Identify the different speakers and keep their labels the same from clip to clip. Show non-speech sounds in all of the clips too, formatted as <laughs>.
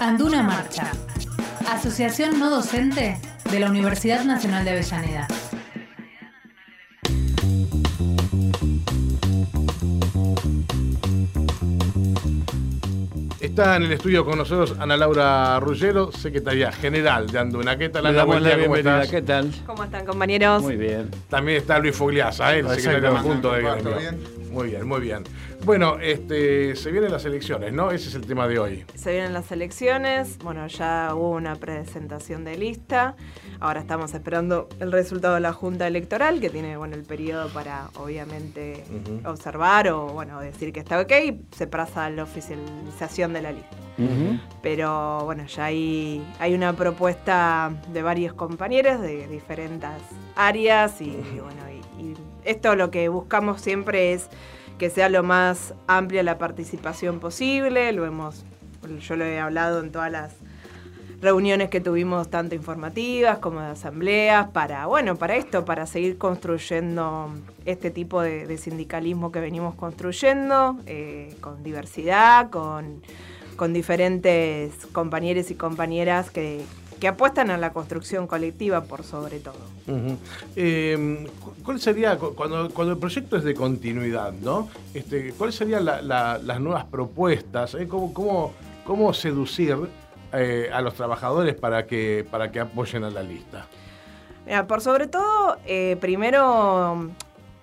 Speaker 1: Anduna Marcha, Asociación No Docente de la Universidad Nacional de Avellaneda.
Speaker 2: Está en el estudio con nosotros Ana Laura Ruggero, secretaria general de Anduna. ¿Qué tal, Ana?
Speaker 3: damos
Speaker 2: Buen
Speaker 3: la
Speaker 2: día, ¿cómo
Speaker 3: bienvenida. ¿Qué tal?
Speaker 4: ¿Cómo están, compañeros?
Speaker 3: Muy bien.
Speaker 2: También está Luis Fogliasa, ¿eh? el secretario adjunto de
Speaker 5: ¿Todo
Speaker 2: gremio. Muy bien, muy bien. Bueno, este, se vienen las elecciones, ¿no? Ese es el tema de hoy.
Speaker 4: Se vienen las elecciones, bueno, ya hubo una presentación de lista, ahora estamos esperando el resultado de la Junta Electoral, que tiene, bueno, el periodo para, obviamente,
Speaker 2: Ujú.
Speaker 4: observar o, bueno, decir que está ok, se pasa a la oficialización de la lista. Pero, bueno, ya hay, hay una propuesta de varios compañeros de diferentes áreas y, y, bueno, y, y esto lo que buscamos siempre es que sea lo más amplia la participación posible, lo hemos, yo lo he hablado en todas las reuniones que tuvimos tanto informativas como de asambleas para bueno para esto para seguir construyendo este tipo de, sindicalismo que venimos construyendo eh, con diversidad con, con diferentes compañeros y compañeras que, que apuestan a la construcción colectiva por sobre todo.
Speaker 2: Eh, cu- ¿Cuál sería, cu- cuando, cuando el proyecto es de continuidad, ¿no? Este, ¿Cuáles serían la- la- las nuevas propuestas? eh? ¿Cómo, cómo, cómo seducir eh, a los trabajadores para que, para que apoyen a la lista?
Speaker 4: Mira, por sobre todo, eh, primero,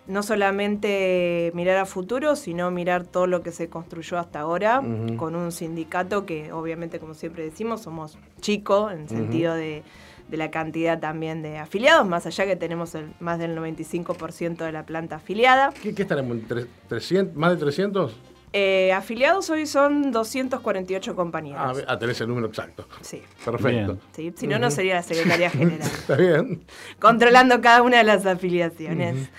Speaker 4: no solamente mirar a futuro, sino mirar todo lo que se construyó hasta ahora con un sindicato que obviamente, como siempre decimos, somos chicos en el sentido de, de la cantidad también de afiliados, más allá que tenemos el, más del 95% de la planta afiliada.
Speaker 2: ¿Qué, qué estaremos? en tre- 300, ¿Más de 300?
Speaker 4: Eh, afiliados hoy son 248 compañeros.
Speaker 2: Ah, ah, tenés el número exacto.
Speaker 4: Sí,
Speaker 2: Perfecto.
Speaker 4: Sí, si no, no sería la Secretaría General. <laughs>
Speaker 2: Está bien.
Speaker 4: controlando cada una de las afiliaciones.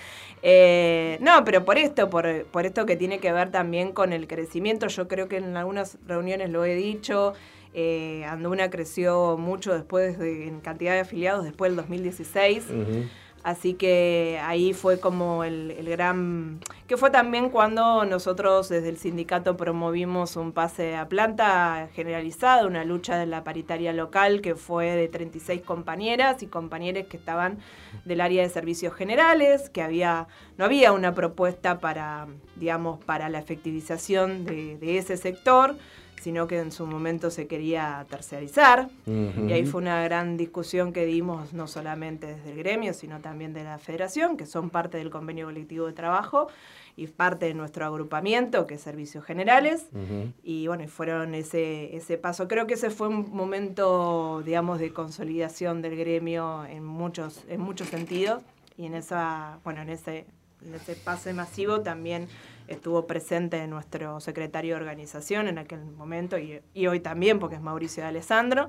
Speaker 4: Eh, no, pero por esto, por, por esto que tiene que ver también con el crecimiento, yo creo que en algunas reuniones lo he dicho, eh, Anduna creció mucho después de, en cantidad de afiliados después del 2016.
Speaker 2: Ujú.
Speaker 4: Así que ahí fue como el, el gran... que fue también cuando nosotros desde el sindicato promovimos un pase a planta generalizado, una lucha de la paritaria local que fue de 36 compañeras y compañeros que estaban del área de servicios generales, que había no había una propuesta para, digamos, para la efectivización de, de ese sector, sino que en su momento se quería terciarizar.
Speaker 2: Ujú.
Speaker 4: Y ahí fue una gran discusión que dimos no solamente desde el gremio, sino también de la federación, que son parte del convenio colectivo de trabajo y parte de nuestro agrupamiento, que es Servicios Generales.
Speaker 2: Ujú.
Speaker 4: Y bueno, fueron ese, ese paso. Creo que ese fue un momento, digamos, de consolidación del gremio en muchos, en muchos sentidos. Y en esa, bueno, en ese, en ese pase masivo también estuvo presente nuestro secretario de organización en aquel momento y, y hoy también, porque es Mauricio de Alessandro.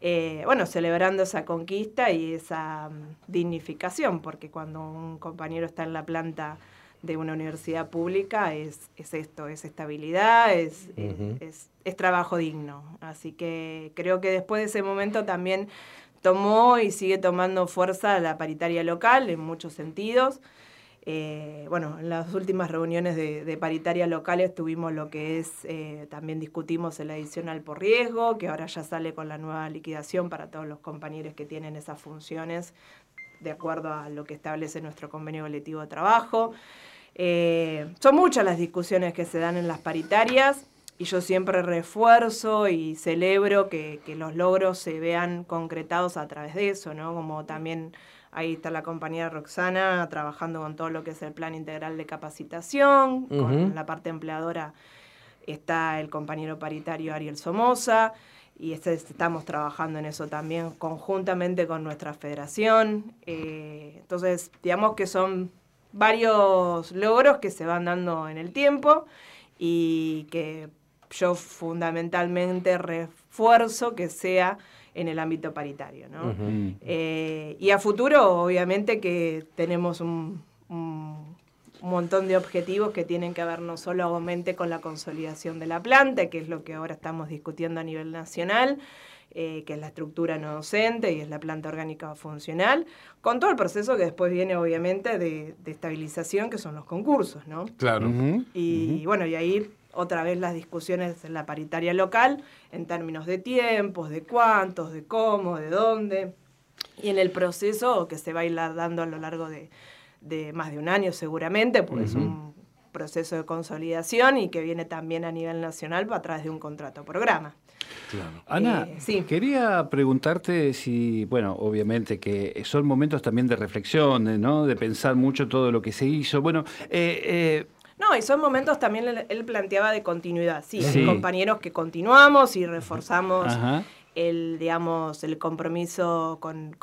Speaker 4: Eh, bueno, celebrando esa conquista y esa mm, dignificación, porque cuando un compañero está en la planta de una universidad pública es, es esto, es estabilidad, es, es-
Speaker 2: Ujú.
Speaker 4: es, es trabajo digno. Así que creo que después de ese momento también tomó y sigue tomando fuerza la paritaria local en muchos sentidos. Eh, bueno, en las últimas reuniones de, de paritaria locales tuvimos lo que es, eh, también discutimos el adicional por riesgo, que ahora ya sale con la nueva liquidación para todos los compañeros que tienen esas funciones de acuerdo a lo que establece nuestro convenio colectivo de trabajo. Eh, son muchas las discusiones que se dan en las paritarias y yo siempre refuerzo y celebro que, que los logros se vean concretados a través de eso, ¿no? Como también ahí está la compañera Roxana trabajando con todo lo que es el plan integral de capacitación, con la parte empleadora está el compañero paritario Ariel Somoza y este- estamos trabajando en eso también conjuntamente con nuestra federación. Eh, entonces, digamos que son varios logros que se van dando en el tiempo y que yo fundamentalmente refuerzo que sea en el ámbito paritario. ¿no?
Speaker 2: Ujú.
Speaker 4: Eh, y a futuro, obviamente, que tenemos un, un- un montón de objetivos que tienen que ver no solamente con la consolidación de la planta, que es lo que ahora estamos discutiendo a nivel nacional, eh, que es la estructura no docente y es la planta orgánica funcional, con todo el proceso que después viene, obviamente, de, de estabilización, que son los concursos, ¿no?
Speaker 2: Claro.
Speaker 3: Ujú.
Speaker 4: Y bueno, y ahí otra vez las discusiones en la paritaria local en términos de tiempos, de cuántos, de cómo, de dónde, y en el proceso que se va a ir dando a lo largo de, más de un año seguramente, porque es un proceso de consolidación y que viene también a nivel nacional a través de un contrato programa.
Speaker 3: Claro. Ana, eh, quería preguntarte si, bueno, obviamente que son momentos también de reflexión, ¿no? De pensar mucho todo lo que se hizo. Bueno, eh,
Speaker 4: eh no, y son momentos también él, planteaba de continuidad. Sí, hay compañeros que continuamos y reforzamos el, digamos, el compromiso con,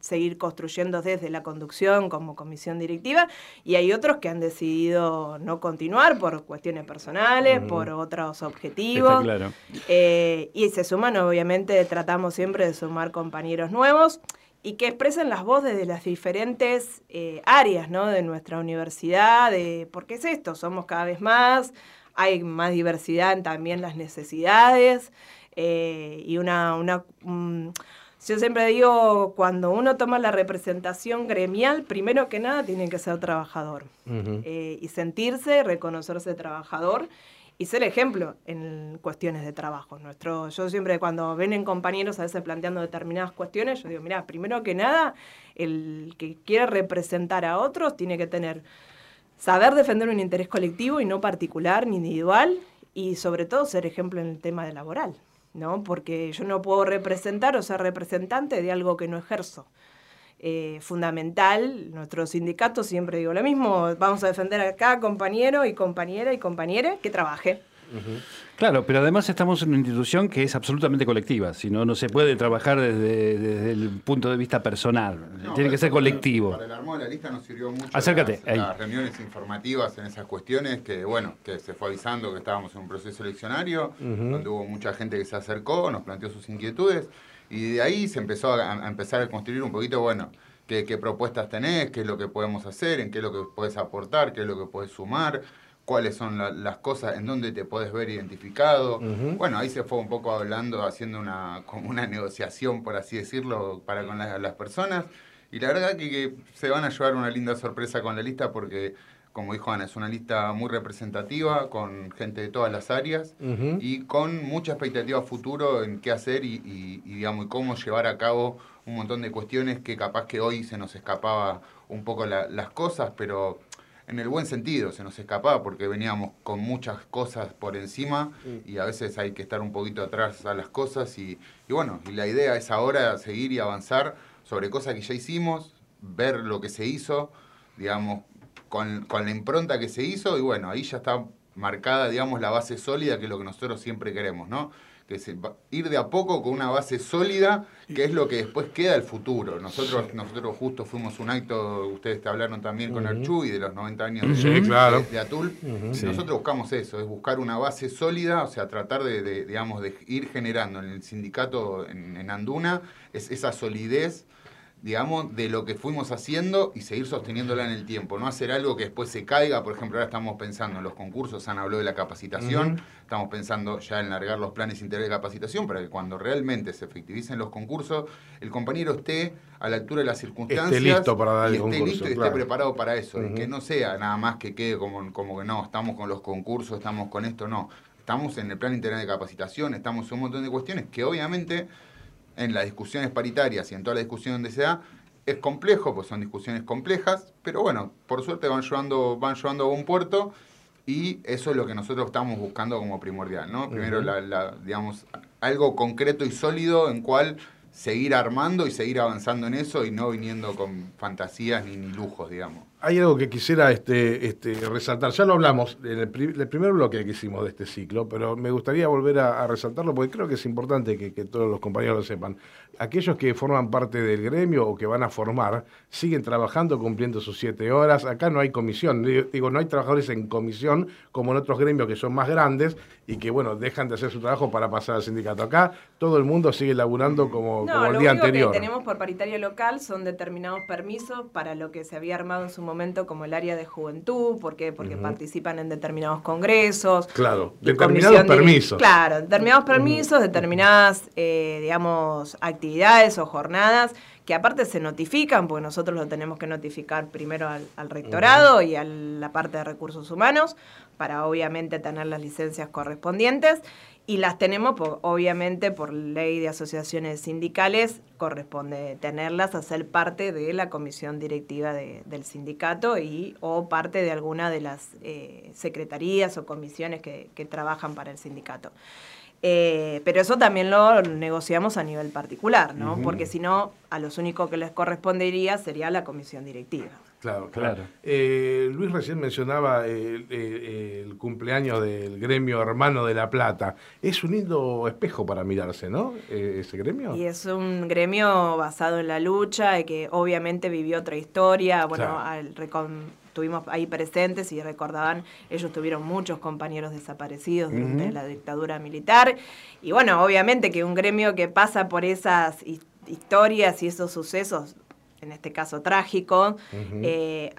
Speaker 4: seguir construyendo desde la conducción como comisión directiva, y hay otros que han decidido no continuar por cuestiones personales, por otros objetivos. claro. Eh, y se suman, obviamente, tratamos siempre de sumar compañeros nuevos y que expresen las voces de las diferentes eh, áreas ¿no? de nuestra universidad, de por qué es esto, somos cada vez más, hay más diversidad en también las necesidades. Eh, y una... una yo siempre digo, cuando uno toma la representación gremial, primero que nada tiene que ser trabajador eh, y sentirse, reconocerse trabajador y ser ejemplo en cuestiones de trabajo. Nuestro, yo siempre cuando vienen compañeros a veces planteando determinadas cuestiones, yo digo, mira, primero que nada, el que quiere representar a otros tiene que tener, saber defender un interés colectivo y no particular ni individual, y sobre todo ser ejemplo en el tema de laboral. ¿no? Porque yo no puedo representar o ser representante de algo que no ejerzo. Eh, fundamental, nuestro sindicato siempre digo lo mismo, vamos a defender a cada compañero y compañera y compañera que trabaje.
Speaker 3: Claro, pero además estamos en una institución que es absolutamente colectiva, si no, no se puede trabajar desde, el punto de vista personal, tiene que ser colectivo.
Speaker 5: Para el armado de la lista nos sirvió mucho
Speaker 3: Acércate,
Speaker 5: las, reuniones informativas en esas cuestiones, que bueno, que se fue avisando que estábamos en un proceso eleccionario, donde hubo mucha gente que se acercó, nos planteó sus inquietudes, y de ahí se empezó a, empezar a construir un poquito, bueno, qué, qué propuestas tenés, qué es lo que podemos hacer, en qué es lo que puedes aportar, qué es lo que puedes sumar, cuáles son las cosas en donde te puedes ver identificado. Bueno, ahí se fue un poco hablando, haciendo una, como una negociación, por así decirlo, para con las personas. Y la verdad que, se van a llevar una linda sorpresa con la lista porque, como dijo Ana, es una lista muy representativa, con gente de todas las áreas y con mucha expectativa futuro en qué hacer y, digamos, y cómo llevar a cabo un montón de cuestiones que capaz que hoy se nos escapaba un poco las cosas, pero en el buen sentido, se nos escapaba porque veníamos con muchas cosas por encima y a veces hay que estar un poquito atrás a las cosas y, bueno, y la idea es ahora seguir y avanzar sobre cosas que ya hicimos, ver lo que se hizo, digamos, con, con la impronta que se hizo y bueno, ahí ya está marcada, digamos, la base sólida que es lo que nosotros siempre queremos, ¿no? que es ir de a poco con una base sólida, que es lo que después queda el futuro. Nosotros nosotros justo fuimos un acto, ustedes te hablaron también con Archu y de los 90 años de, Atul. Nosotros buscamos eso, es buscar una base sólida, o sea, tratar de, digamos, de ir generando en el sindicato en, Anduna es esa solidez digamos, de lo que fuimos haciendo y seguir sosteniéndola en el tiempo. No hacer algo que después se caiga. Por ejemplo, ahora estamos pensando en los concursos, han hablado de la capacitación. Estamos pensando ya en largar los planes integrales de capacitación para que cuando realmente se efectivicen los concursos, el compañero esté a la altura de las circunstancias.
Speaker 2: Esté listo para dar
Speaker 5: el
Speaker 2: y esté
Speaker 5: listo y esté preparado para eso. Y que no sea nada más que quede como, como que no, estamos con los concursos, estamos con esto, no. Estamos en el plan integral de capacitación, estamos en un montón de cuestiones que obviamente en las discusiones paritarias y en toda la discusión donde se da, es complejo, pues son discusiones complejas, pero bueno, por suerte van llevando, van llevando a un puerto y eso es lo que nosotros estamos buscando como primordial, ¿no? Primero, la, digamos, algo concreto y sólido en cual seguir armando y seguir avanzando en eso y no viniendo con fantasías ni, ni lujos, digamos.
Speaker 2: Hay algo que quisiera este, este, resaltar. Ya lo hablamos en el, primer bloque que hicimos de este ciclo, pero me gustaría volver a, resaltarlo porque creo que es importante que, todos los compañeros lo sepan. Aquellos que forman parte del gremio o que van a formar siguen trabajando cumpliendo sus siete horas. Acá no hay comisión. Digo, no hay trabajadores en comisión como en otros gremios que son más grandes y que, bueno, dejan de hacer su trabajo para pasar al sindicato. Acá todo el mundo sigue laburando como,
Speaker 4: como
Speaker 2: el día anterior.
Speaker 4: Lo que tenemos por paritaria local son determinados permisos para lo que se había armado en su momento como el área de juventud, ¿por qué? Porque participan en determinados congresos.
Speaker 2: Claro, determinados permisos.
Speaker 4: claro, determinados permisos, determinadas, eh, digamos, actividades o jornadas que aparte se notifican, porque nosotros lo tenemos que notificar primero al, rectorado y a la parte de recursos humanos, para obviamente tener las licencias correspondientes, y las tenemos, obviamente, por ley de asociaciones sindicales, corresponde tenerlas a ser parte de la comisión directiva del sindicato y o parte de alguna de las eh, secretarías o comisiones que, que trabajan para el sindicato. Eh, pero eso también lo negociamos a nivel particular, ¿no? Porque si no, a los únicos que les correspondería sería la comisión directiva.
Speaker 2: Claro, claro. Eh, Luis recién mencionaba el, cumpleaños del gremio Hermano de la Plata. Es un lindo espejo para mirarse, ¿no? Eh, ese gremio.
Speaker 4: Y es un gremio basado en la lucha, y que obviamente vivió otra historia. Bueno, al estuvimos ahí presentes y recordaban, ellos tuvieron muchos compañeros desaparecidos durante la dictadura militar. Y bueno, obviamente que un gremio que pasa por esas historias y esos sucesos, en este caso trágicos, eh,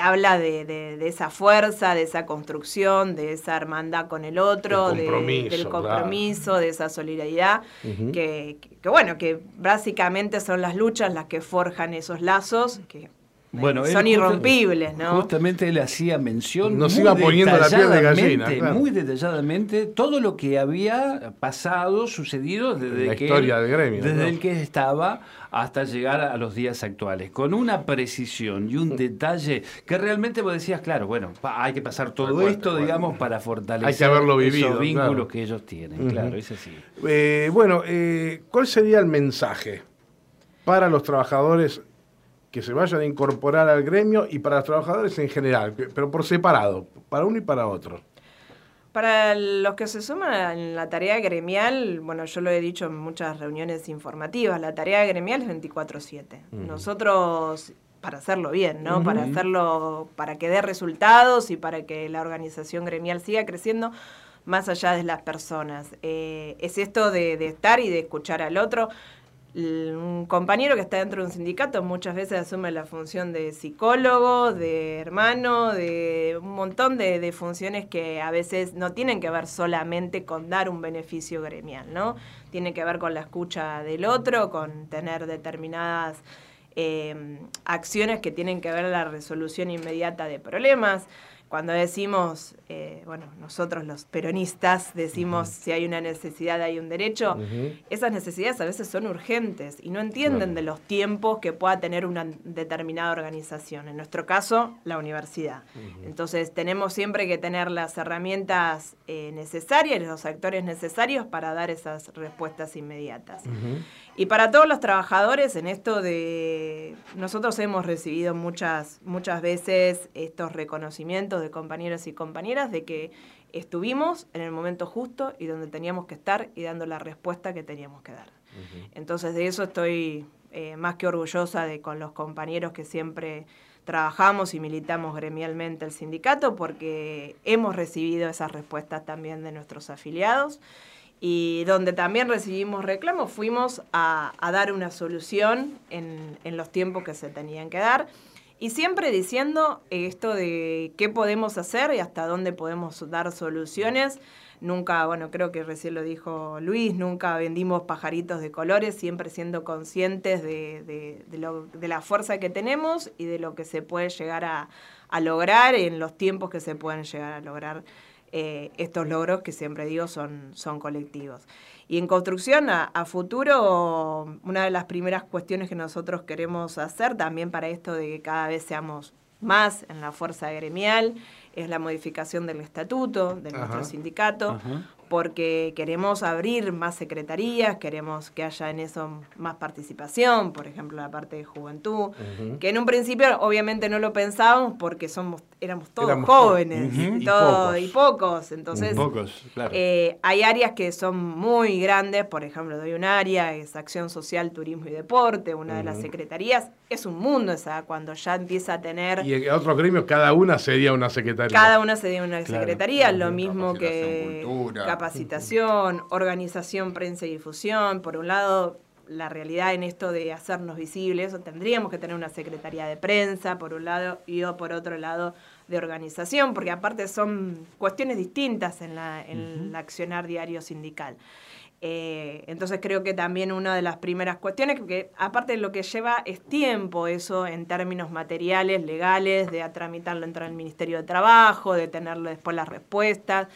Speaker 4: habla de, esa fuerza, de esa construcción, de esa hermandad con el otro, del compromiso, de esa solidaridad, que, que, bueno, que básicamente son las luchas las que forjan esos lazos, que bueno, son irrompibles, ¿no?
Speaker 3: Justamente él hacía mención.
Speaker 2: Nos iba poniendo la piel de gallina.
Speaker 3: Muy detalladamente todo lo que había pasado, sucedido desde
Speaker 2: la
Speaker 3: que.
Speaker 2: Historia del gremio.
Speaker 3: Desde el que estaba hasta llegar a los días actuales. Con una precisión y un detalle que realmente vos decías, claro, bueno, hay que pasar todo esto, digamos, para fortalecer
Speaker 2: hay que haberlo vivido,
Speaker 3: esos vínculos que ellos tienen. Claro, es así.
Speaker 2: Eh, bueno, eh, ¿cuál sería el mensaje para los trabajadores que se vayan a incorporar al gremio y para los trabajadores en general, pero por separado, para uno y para otro.
Speaker 4: Para los que se suman en la tarea gremial, bueno, yo lo he dicho en muchas reuniones informativas, la tarea gremial es 24/7. Nosotros, para hacerlo bien, ¿no? Para hacerlo, para que dé resultados y para que la organización gremial siga creciendo más allá de las personas. Eh, es esto de, de estar y de escuchar al otro un compañero que está dentro de un sindicato muchas veces asume la función de psicólogo, de hermano, de un montón de, funciones que a veces no tienen que ver solamente con dar un beneficio gremial, ¿no? Tiene que ver con la escucha del otro, con tener determinadas eh, acciones que tienen que ver la resolución inmediata de problemas. Cuando decimos, eh, bueno, nosotros los peronistas decimos si hay una necesidad, hay un derecho, esas necesidades a veces son urgentes y no entienden de los tiempos que pueda tener una determinada organización. En nuestro caso, la universidad. Entonces, tenemos siempre que tener las herramientas eh, necesarias, los actores necesarios para dar esas respuestas inmediatas. Y para todos los trabajadores, en esto de. Nosotros hemos recibido muchas, muchas veces estos reconocimientos de compañeros y compañeras de que estuvimos en el momento justo y donde teníamos que estar y dando la respuesta que teníamos que dar. Entonces, de eso estoy eh, más que orgullosa de con los compañeros que siempre trabajamos y militamos gremialmente el sindicato porque hemos recibido esas respuestas también de nuestros afiliados y donde también recibimos reclamos, fuimos a, dar una solución en, los tiempos que se tenían que dar. Y siempre diciendo esto de qué podemos hacer y hasta dónde podemos dar soluciones. Nunca, bueno, creo que recién lo dijo Luis, nunca vendimos pajaritos de colores, siempre siendo conscientes de, la fuerza que tenemos y de lo que se puede llegar a, a lograr en los tiempos que se pueden llegar a lograr eh, estos logros que siempre digo son, son colectivos. Y en construcción a, futuro, una de las primeras cuestiones que nosotros queremos hacer también para esto de que cada vez seamos más en la fuerza gremial es la modificación del estatuto de nuestro sindicato, porque queremos abrir más secretarías, queremos que haya en eso más participación, por ejemplo, la parte de juventud, que en un principio obviamente no lo pensábamos porque somos éramos todos jóvenes y, pocos. entonces eh, hay áreas que son muy grandes, por ejemplo, doy un área, es acción social, turismo y deporte, una de las secretarías, es un mundo esa, cuando ya empieza a tener...
Speaker 2: Y en otros gremios cada una sería una secretaría.
Speaker 4: Cada una sería una secretaría, lo mismo que capacitación, organización, prensa y difusión. Por un lado, la realidad en esto de hacernos visibles, tendríamos que tener una secretaría de prensa, por un lado, y o por otro lado, de organización, porque aparte son cuestiones distintas en, la, en el accionar diario sindical. Eh, entonces creo que también una de las primeras cuestiones, que aparte lo que lleva es tiempo eso en términos materiales, legales, de tramitarlo entre el Ministerio de Trabajo, de tenerlo después las respuestas,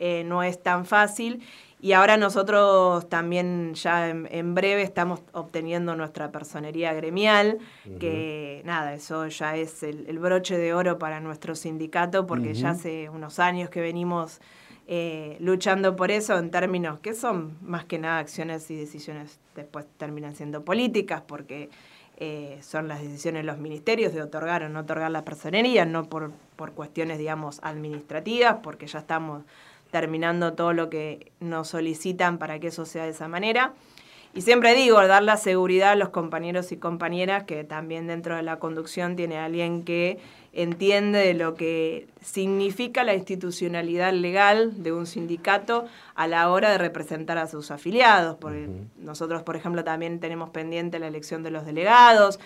Speaker 4: eh, no es tan fácil. Y ahora nosotros también ya en, breve estamos obteniendo nuestra personería gremial, que nada, eso ya es el, broche de oro para nuestro sindicato, porque ya hace unos años que venimos eh, luchando por eso en términos que son más que nada acciones y decisiones después terminan siendo políticas, porque eh, son las decisiones de los ministerios de otorgar o no otorgar la personería, no por, por cuestiones, digamos, administrativas, porque ya estamos terminando todo lo que nos solicitan para que eso sea de esa manera. Y siempre digo, dar la seguridad a los compañeros y compañeras que también dentro de la conducción tiene alguien que entiende de lo que significa la institucionalidad legal de un sindicato a la hora de representar a sus afiliados. Porque nosotros, por ejemplo, también tenemos pendiente la elección de los delegados.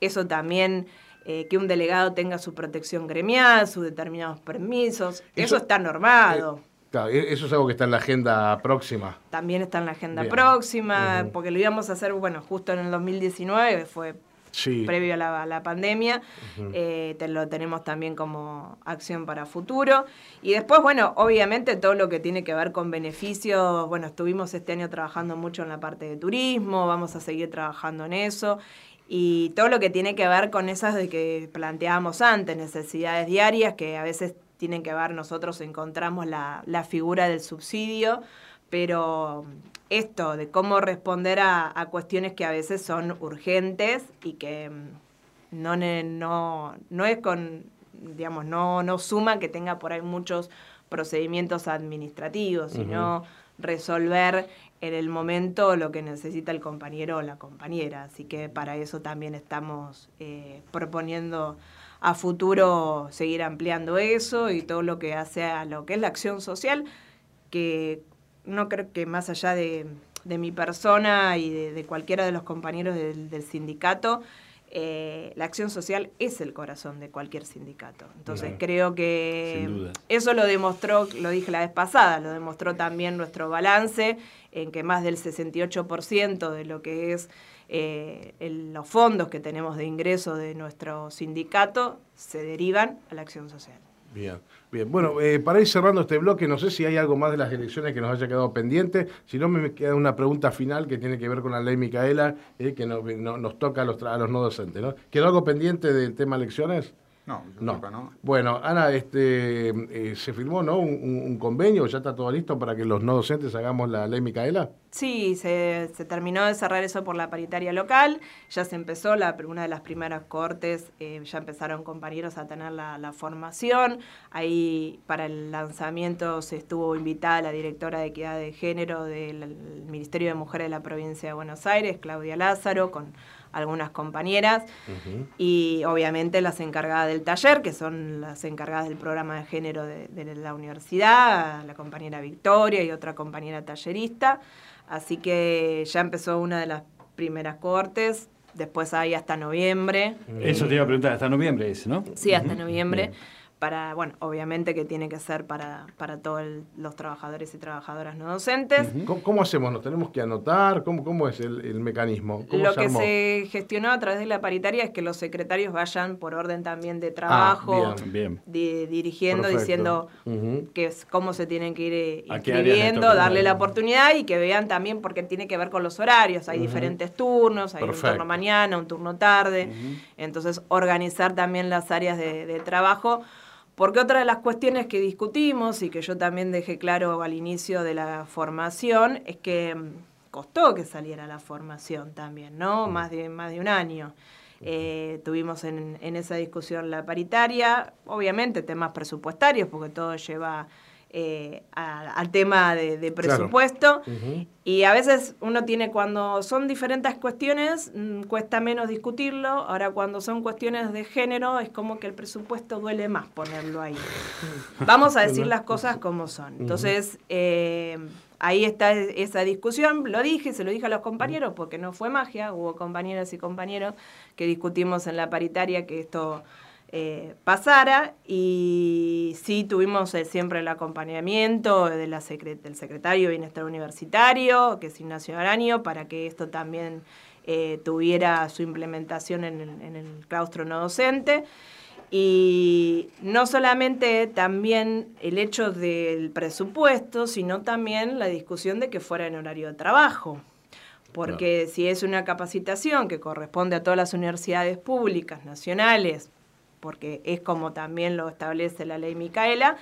Speaker 4: Eso también eh, que un delegado tenga su protección gremial, sus determinados permisos. Eso, está normado.
Speaker 2: Eh, Claro, e-, eso es algo que está en la agenda próxima.
Speaker 4: También está en la agenda próxima, porque lo íbamos a hacer, bueno, justo en el 2019, fue previo a la, pandemia, eh, lo tenemos también como acción para futuro. Y después, bueno, obviamente todo lo que tiene que ver con beneficios, bueno, estuvimos este año trabajando mucho en la parte de turismo, vamos a seguir trabajando en eso. Y todo lo que tiene que ver con esas de que planteábamos antes, necesidades diarias que a veces tienen que ver, nosotros encontramos la, figura del subsidio, pero esto de cómo responder a, cuestiones que a veces son urgentes y que mm, no, no, no es con, digamos, no, no suma que tenga por ahí muchos procedimientos administrativos, sino resolver en el momento lo que necesita el compañero o la compañera. Así que para eso también estamos eh, proponiendo a futuro seguir ampliando eso y todo lo que hace a lo que es la acción social, que no creo que más allá de, mi persona y de, cualquiera de los compañeros del, sindicato, eh, la acción social es el corazón de cualquier sindicato. Entonces creo que eso lo demostró, lo dije la vez pasada, lo demostró también nuestro balance, en que más del 68% de lo que es eh, los fondos que tenemos de ingreso de nuestro sindicato se derivan a la acción social.
Speaker 2: Bien, bien. Bueno, eh, para ir cerrando este bloque, no sé si hay algo más de las elecciones que nos haya quedado pendiente. Si no, me queda una pregunta final que tiene que ver con la ley Micaela, eh, que nos toca a los, a los no docentes. ¿no? ¿Quedó algo pendiente del tema elecciones?
Speaker 5: No, no. no.
Speaker 2: Bueno, Ana, este, eh, se firmó ¿no? Un, convenio, ya está todo listo para que los no docentes hagamos la ley Micaela.
Speaker 4: Sí, se, terminó de cerrar eso por la paritaria local, ya se empezó la, una de las primeras cortes, eh, ya empezaron compañeros a tener la, la, formación, ahí para el lanzamiento se estuvo invitada la directora de Equidad de Género del Ministerio de Mujeres de la provincia de Buenos Aires, Claudia Lázaro, con algunas compañeras y obviamente las encargadas del taller, que son las encargadas del programa de género de, la universidad, la compañera Victoria y otra compañera tallerista. Así que ya empezó una de las primeras cortes, después hay hasta noviembre.
Speaker 3: Eso te iba a preguntar, hasta noviembre ese, ¿no?
Speaker 4: Sí, hasta noviembre para, bueno, obviamente que tiene que ser para, para todos los trabajadores y trabajadoras no docentes.
Speaker 2: ¿Cómo, hacemos? ¿Nos tenemos que anotar? ¿Cómo, cómo es el, mecanismo?
Speaker 4: Lo que se gestionó a través de la paritaria es que los secretarios vayan por orden también de trabajo, ah, dirigiendo, diciendo que es, cómo se tienen que ir eh, inscribiendo, darle la oportunidad y que vean también porque tiene que ver con los horarios. Hay diferentes turnos, hay un turno mañana, un turno tarde. Entonces, organizar también las áreas de, de trabajo porque otra de las cuestiones que discutimos y que yo también dejé claro al inicio de la formación es que mm, costó que saliera la formación también, ¿no? Mm. Más de, más de un año. Eh, tuvimos en, en, esa discusión la paritaria, obviamente temas presupuestarios, porque todo lleva eh, al tema de, presupuesto. Y a veces uno tiene, cuando son diferentes cuestiones, mm, cuesta menos discutirlo. Ahora, cuando son cuestiones de género, es como que el presupuesto duele más ponerlo ahí. <laughs> Vamos a decir las cosas como son. Entonces, eh, ahí está esa discusión, lo dije, se lo dije a los compañeros, porque no fue magia, hubo compañeras y compañeros que discutimos en la paritaria que esto eh, pasara y sí tuvimos eh, siempre el acompañamiento de la del secretario de Bienestar Universitario, que es Ignacio Araño, para que esto también eh, tuviera su implementación en el, en el claustro no docente. Y no solamente también el hecho del presupuesto, sino también la discusión de que fuera en horario de trabajo. Porque si es una capacitación que corresponde a todas las universidades públicas, nacionales, porque es como también lo establece la ley Micaela,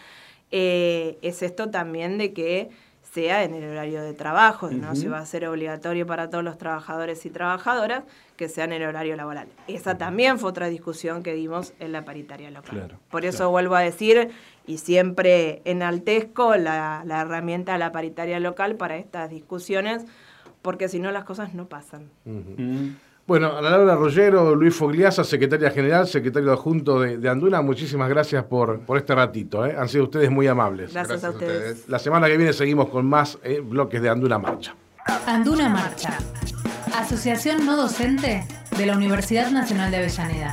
Speaker 4: eh, es esto también de que sea en el horario de trabajo, no se va a ser obligatorio para todos los trabajadores y trabajadoras que sea en el horario laboral. Esa también fue otra discusión que dimos en la paritaria local. Por eso vuelvo a decir, y siempre enaltezco la, la herramienta de la paritaria local para estas discusiones, porque si no las cosas no pasan.
Speaker 2: Bueno, Ana Laura Rollero, Luis Fogliasa, secretaria general, secretario adjunto de, de Anduna, muchísimas gracias por, por este ratito. ¿eh? Han sido ustedes muy amables.
Speaker 4: Gracias, a, ustedes.
Speaker 2: La semana que viene seguimos con más eh, bloques de Anduna Marcha.
Speaker 1: Anduna Marcha, Asociación No Docente de la Universidad Nacional de Avellaneda.